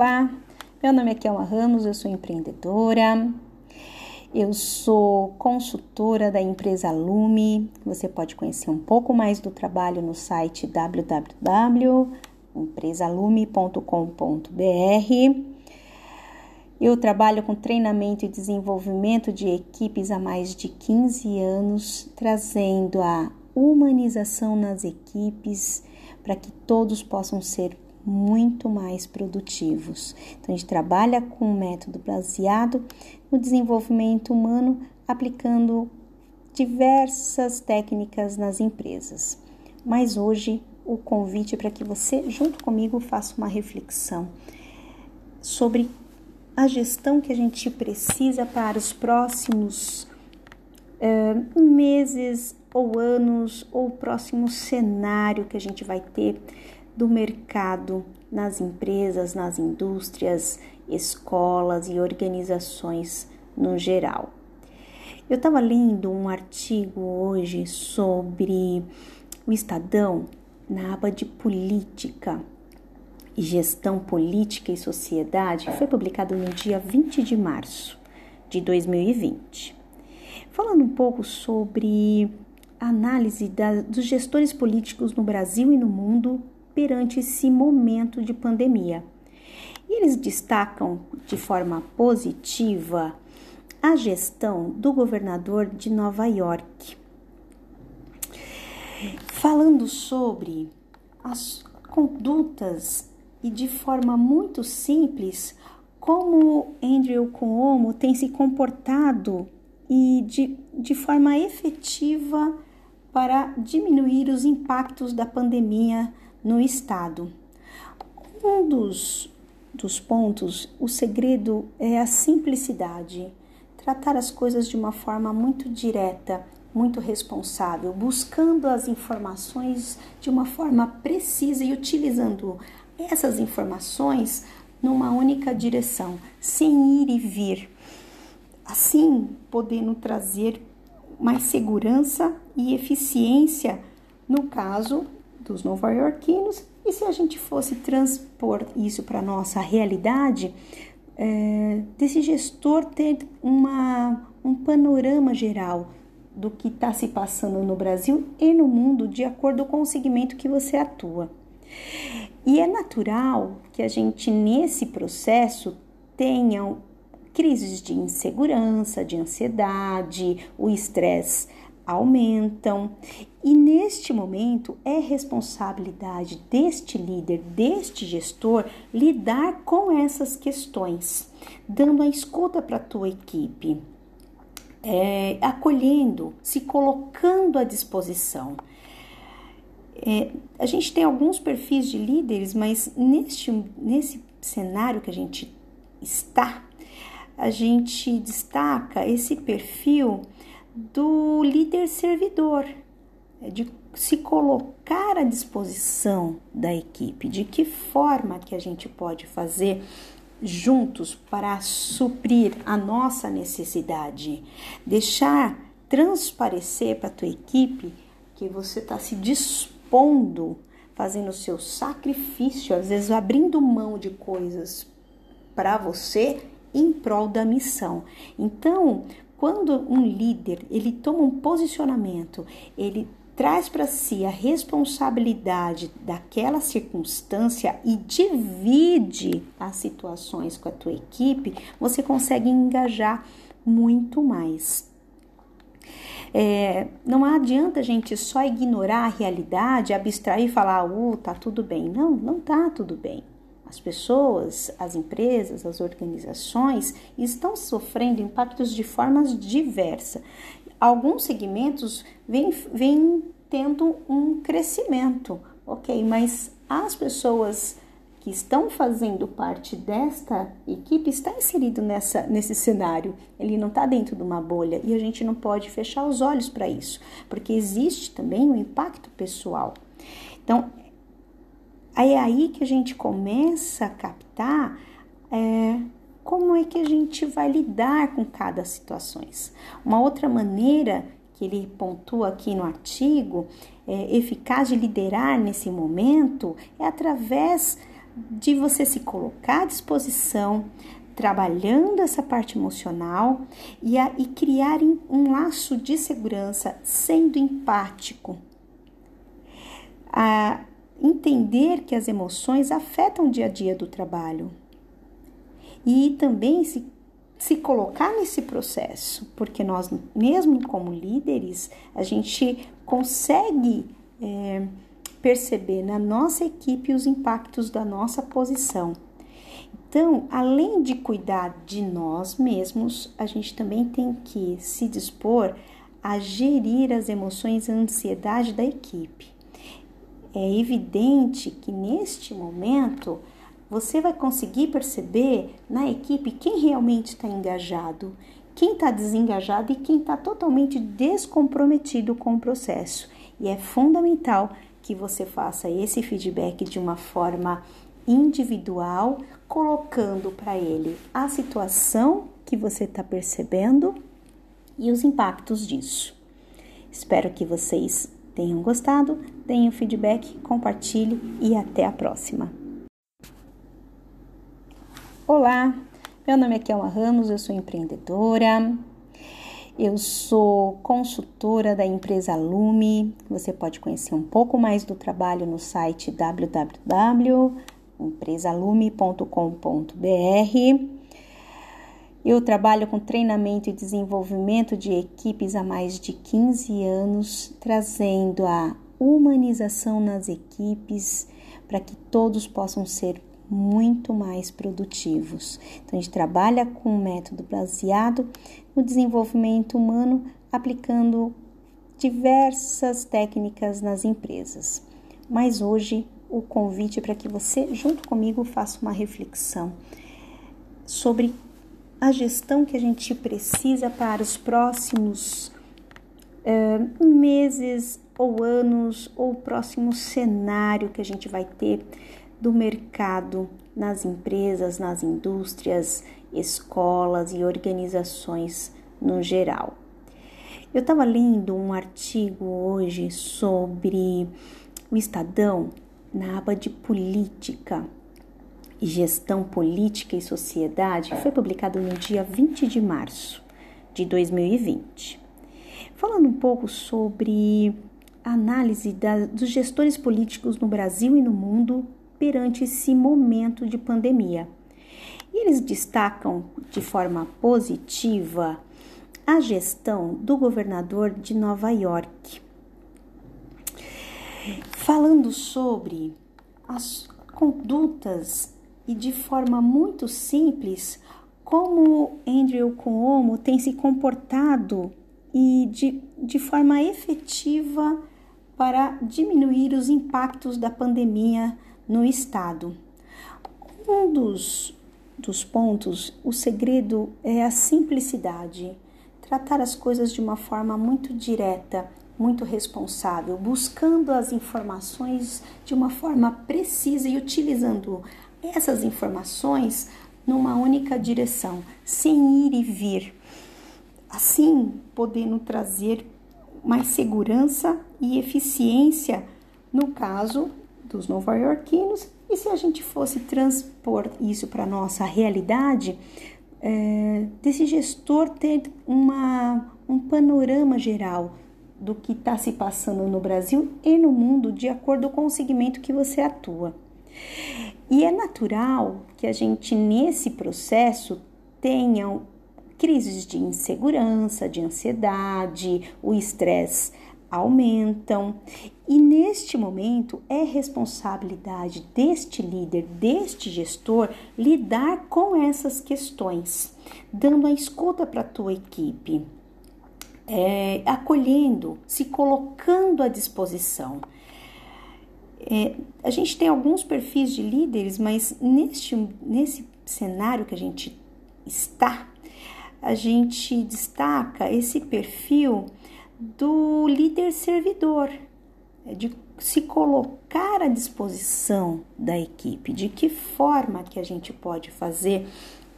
Olá, meu nome é Kelma Ramos, eu sou empreendedora, eu sou consultora da empresa Lume. Você pode conhecer um pouco mais do trabalho no site www.empresalume.com.br. Eu trabalho com treinamento e desenvolvimento de equipes há mais de 15 anos, trazendo a humanização nas equipes para que todos possam ser muito mais produtivos. Então, a gente trabalha com um método baseado no desenvolvimento humano, aplicando diversas técnicas nas empresas. Mas hoje o convite é para que você, junto comigo, faça uma reflexão sobre a gestão que a gente precisa para os próximos uh, meses ou anos, ou próximo cenário que a gente vai ter do mercado nas empresas, nas indústrias, escolas e organizações no geral. Eu estava lendo um artigo hoje sobre o Estadão na aba de política e gestão política e sociedade, foi publicado no dia 20 de março de 2020. Falando um pouco sobre a análise da, dos gestores políticos no Brasil e no mundo perante esse momento de pandemia. E eles destacam de forma positiva a gestão do governador de Nova York, falando sobre as condutas e de forma muito simples como Andrew Cuomo tem se comportado e de, de forma efetiva para diminuir os impactos da pandemia no Estado. Um dos, dos pontos, o segredo é a simplicidade, tratar as coisas de uma forma muito direta, muito responsável, buscando as informações de uma forma precisa e utilizando essas informações numa única direção, sem ir e vir. Assim, podendo trazer mais segurança e eficiência no caso dos nova-iorquinos, e se a gente fosse transpor isso para a nossa realidade, é, desse gestor ter uma, um panorama geral do que está se passando no Brasil e no mundo de acordo com o segmento que você atua. E é natural que a gente, nesse processo, tenha crises de insegurança, de ansiedade, o estresse aumentam. E neste momento é responsabilidade deste líder, deste gestor, lidar com essas questões, dando a escuta para a tua equipe, é, acolhendo, se colocando à disposição. É, a gente tem alguns perfis de líderes, mas neste, nesse cenário que a gente está, a gente destaca esse perfil do líder servidor, de se colocar à disposição da equipe, de que forma que a gente pode fazer juntos para suprir a nossa necessidade, deixar transparecer para a tua equipe que você está se dispondo, fazendo o seu sacrifício, às vezes abrindo mão de coisas para você em prol da missão. Então, quando um líder ele toma um posicionamento, ele traz para si a responsabilidade daquela circunstância e divide as situações com a tua equipe, você consegue engajar muito mais. É, não adianta a gente só ignorar a realidade, abstrair e falar, uh, tá tudo bem. Não, não tá tudo bem. As pessoas, as empresas, as organizações estão sofrendo impactos de formas diversas. Alguns segmentos vêm, vêm tendo um crescimento, ok, mas as pessoas que estão fazendo parte desta equipe está inserido nessa, nesse cenário. Ele não está dentro de uma bolha e a gente não pode fechar os olhos para isso, porque existe também um impacto pessoal. Então, é aí que a gente começa a captar é, como é que a gente vai lidar com cada situação. Uma outra maneira que ele pontua aqui no artigo, é, eficaz de liderar nesse momento, é através de você se colocar à disposição, trabalhando essa parte emocional e, a, e criar um laço de segurança, sendo empático. A entender que as emoções afetam o dia a dia do trabalho. E também se, se colocar nesse processo, porque nós, mesmo como líderes, a gente consegue. É, perceber na nossa equipe os impactos da nossa posição. Então, além de cuidar de nós mesmos, a gente também tem que se dispor a gerir as emoções e a ansiedade da equipe. É evidente que neste momento você vai conseguir perceber na equipe quem realmente está engajado, quem está desengajado e quem está totalmente descomprometido com o processo. E é fundamental que você faça esse feedback de uma forma individual, colocando para ele a situação que você está percebendo e os impactos disso. Espero que vocês tenham gostado, deem feedback, compartilhe e até a próxima. Olá, meu nome é Kelma Ramos, eu sou empreendedora, eu sou consultora da empresa Lume. Você pode conhecer um pouco mais do trabalho no site www.empresalume.com.br. Eu trabalho com treinamento e desenvolvimento de equipes há mais de 15 anos, trazendo a humanização nas equipes para que todos possam ser muito mais produtivos. Então, a gente trabalha com um método baseado no desenvolvimento humano, aplicando diversas técnicas nas empresas. Mas hoje o convite é para que você, junto comigo, faça uma reflexão sobre a gestão que a gente precisa para os próximos uh, meses ou anos, ou próximo cenário que a gente vai ter do mercado nas empresas, nas indústrias, escolas e organizações no geral. Eu estava lendo um artigo hoje sobre o Estadão na aba de política e gestão política e sociedade, foi publicado no dia 20 de março de 2020. Falando um pouco sobre a análise da, dos gestores políticos no Brasil e no mundo perante esse momento de pandemia. E eles destacam de forma positiva a gestão do governador de Nova York. Falando sobre as condutas e de forma muito simples como Andrew Cuomo tem se comportado e de, de forma efetiva para diminuir os impactos da pandemia no Estado. Um dos, dos pontos, o segredo é a simplicidade, tratar as coisas de uma forma muito direta, muito responsável, buscando as informações de uma forma precisa e utilizando essas informações numa única direção, sem ir e vir. Assim, podendo trazer mais segurança e eficiência no caso dos nova-iorquinos, e se a gente fosse transpor isso para a nossa realidade, é, desse gestor ter uma, um panorama geral do que está se passando no Brasil e no mundo de acordo com o segmento que você atua. E é natural que a gente, nesse processo, tenha crises de insegurança, de ansiedade, o estresse aumentam. E neste momento é responsabilidade deste líder, deste gestor, lidar com essas questões, dando a escuta para a tua equipe, é, acolhendo, se colocando à disposição. É, a gente tem alguns perfis de líderes, mas neste, nesse cenário que a gente está, a gente destaca esse perfil do líder servidor, é de se colocar à disposição da equipe, de que forma que a gente pode fazer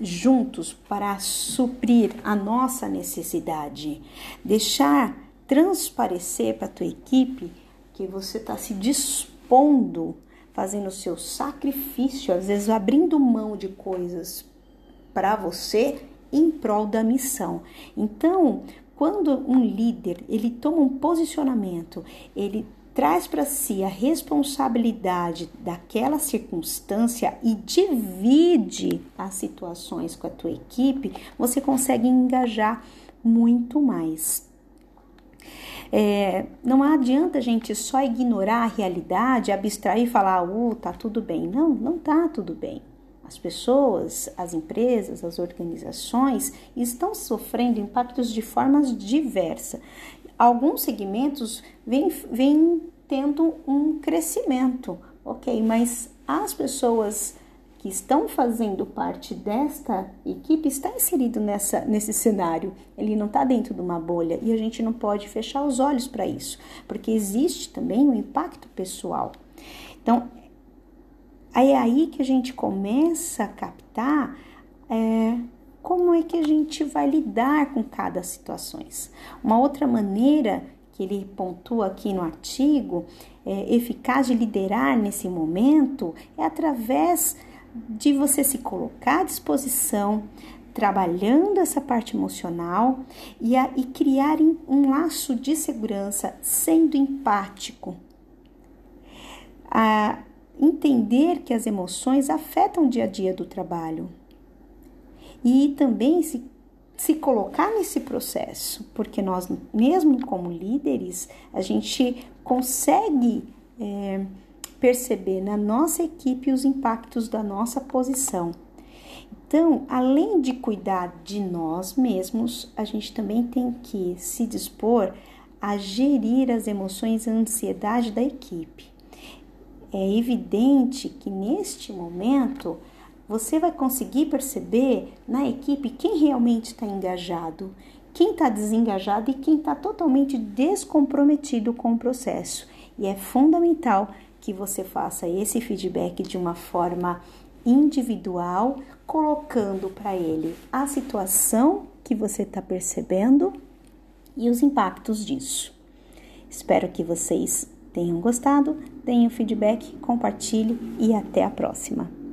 juntos para suprir a nossa necessidade, deixar transparecer para a tua equipe que você está se dispondo fazendo o seu sacrifício, às vezes abrindo mão de coisas para você em prol da missão. Então, quando um líder ele toma um posicionamento, ele traz para si a responsabilidade daquela circunstância e divide as situações com a tua equipe, você consegue engajar muito mais. É, não adianta a gente só ignorar a realidade, abstrair e falar, uh, tá tudo bem. Não, não tá tudo bem. As pessoas, as empresas, as organizações estão sofrendo impactos de formas diversas. Alguns segmentos vêm, vêm tendo um crescimento, ok, mas as pessoas que estão fazendo parte desta equipe está inserido nessa, nesse cenário. Ele não está dentro de uma bolha e a gente não pode fechar os olhos para isso, porque existe também um impacto pessoal. Então, é aí que a gente começa a captar é, como é que a gente vai lidar com cada situação. Uma outra maneira que ele pontua aqui no artigo, é, eficaz de liderar nesse momento, é através de você se colocar à disposição, trabalhando essa parte emocional e, a, e criar um laço de segurança, sendo empático. A, entender que as emoções afetam o dia a dia do trabalho e também se, se colocar nesse processo, porque nós, mesmo como líderes, a gente consegue é, perceber na nossa equipe os impactos da nossa posição. Então, além de cuidar de nós mesmos, a gente também tem que se dispor a gerir as emoções e a ansiedade da equipe é evidente que neste momento você vai conseguir perceber na equipe quem realmente está engajado, quem está desengajado e quem está totalmente descomprometido com o processo. E é fundamental que você faça esse feedback de uma forma individual, colocando para ele a situação que você está percebendo e os impactos disso. Espero que vocês tenham gostado, deem um feedback, compartilhe e até a próxima.